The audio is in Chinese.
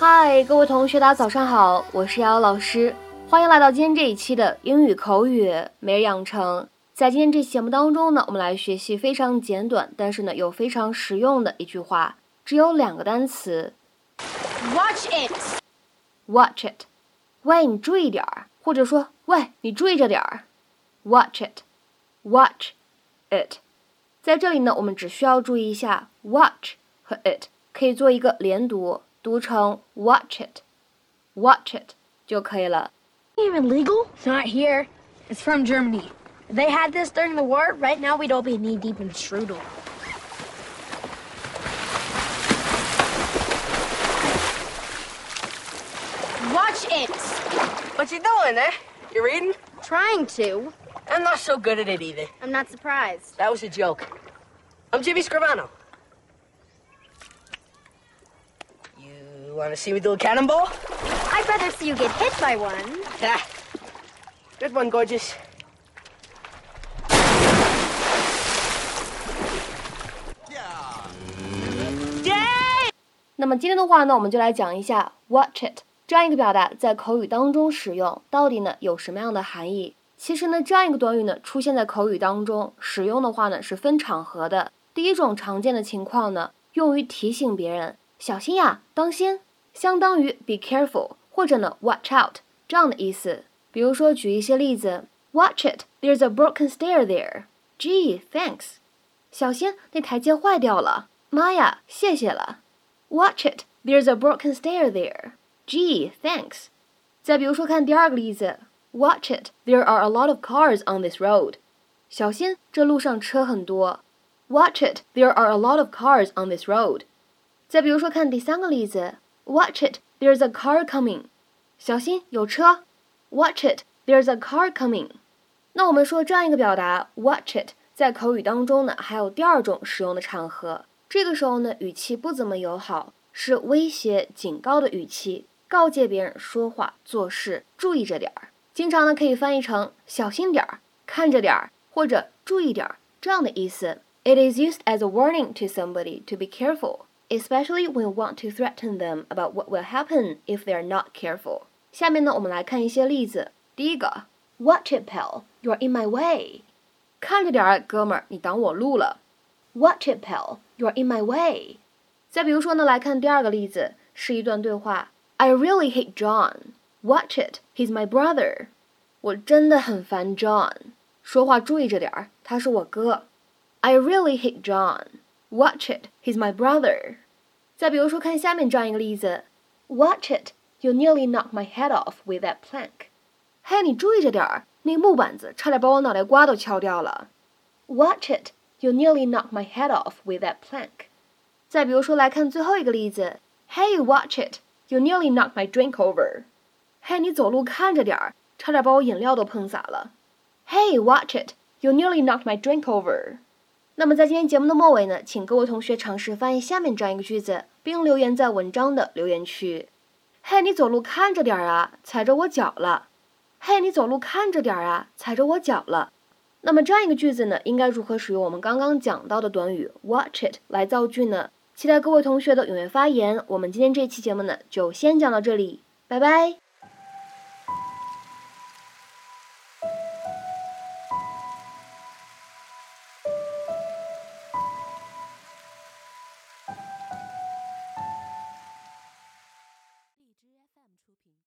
嗨，各位同学，大家早上好，我是瑶瑶老师，欢迎来到今天这一期的英语口语每日养成。在今天这期节目当中呢，我们来学习非常简短，但是呢又非常实用的一句话，只有两个单词。Watch it. Watch it. 喂，你注意点儿，或者说喂，你注意着点儿。Watch it. Watch it. 在这里呢，我们只需要注意一下 watch 和 it 可以做一个连读，读成 watch it，watch it 就可以了。 Even legal? It's not here. It's from Germany. If they had this during the war, right now we'd all be knee deep in strudel. Watch it. What you doing, eh? You reading? Trying to. I'm not so good at it either. I'm not surprised. That was a joke. I'm Jimmy Scrivano. Want to see me do a cannonball? I'd rather see you get hit by one. Yeah. Good one, gorgeous. Yeah. 那么今天的话呢，我们就来讲一下 watch it 这样一个表达在口语当中使用到底呢有什么样的含义。其实呢，这样一个短语呢出现在口语当中使用的话呢是分场合的。第一种常见的情况呢，用于提醒别人小心呀，当心，相当于 be careful 或者呢 watch out 这样的意思。比如说举一些例子，Watch it, there's a broken stair there. Gee, thanks. 小心，那台阶坏掉了。妈呀，谢谢了。Watch it, there's a broken stair there. Gee, thanks. 再比如说看第二个例子，Watch it, there are a lot of cars on this road. 小心，这路上车很多。Watch it, there are a lot of cars on this road. 再比如说看第三个例子，Watch it, there's a car coming. 小心，有车。Watch it, there's a car coming. 那我们说这样一个表达，watch it，在口语当中呢，还有第二种使用的场合。这个时候呢，语气不怎么友好，是威胁、警告的语气，告诫别人说话、做事注意着点儿。经常呢可以翻译成小心点儿、看着点儿或者注意点儿这样的意思。It is used as a warning to somebody to be careful, especially when you want to threaten them about what will happen if they are not careful. 下面呢，我们来看一些例子。第一个，Watch it, pal, you're in my way. 看着点儿，哥们儿，你挡我路了。Watch it, pal, you're in my way. 再比如说呢，来看第二个例子，是一段对话。I really hate John. Watch it, he's my brother. 我真的很烦 John，说话注意着点儿，他是我哥。I really hate John. Watch it, he's my brother. 再比如说，看下面这样一个例子：Watch it, you nearly knocked my head off with that plank. 嘿，你注意着点儿，那木板子差点把我脑袋瓜都敲掉了。Watch it, you nearly knocked my head off with that plank. 再比如说，来看最后一个例子：Hey, watch it, you nearly knocked my drink over. 嘿，你走路看着点儿，差点把我饮料都碰洒了。Hey, watch it, you nearly knocked my drink over. 那么在今天节目的末尾呢，请各位同学尝试翻译下面这样一个句子，并留言在文章的留言区。嘿，你走路看着点儿啊，踩着我脚了。嘿，你走路看着点儿啊，踩着我脚了。那么这样一个句子呢，应该如何使用我们刚刚讲到的短语 watch it 来造句呢？期待各位同学的踊跃发言。我们今天这期节目呢，就先讲到这里，拜拜。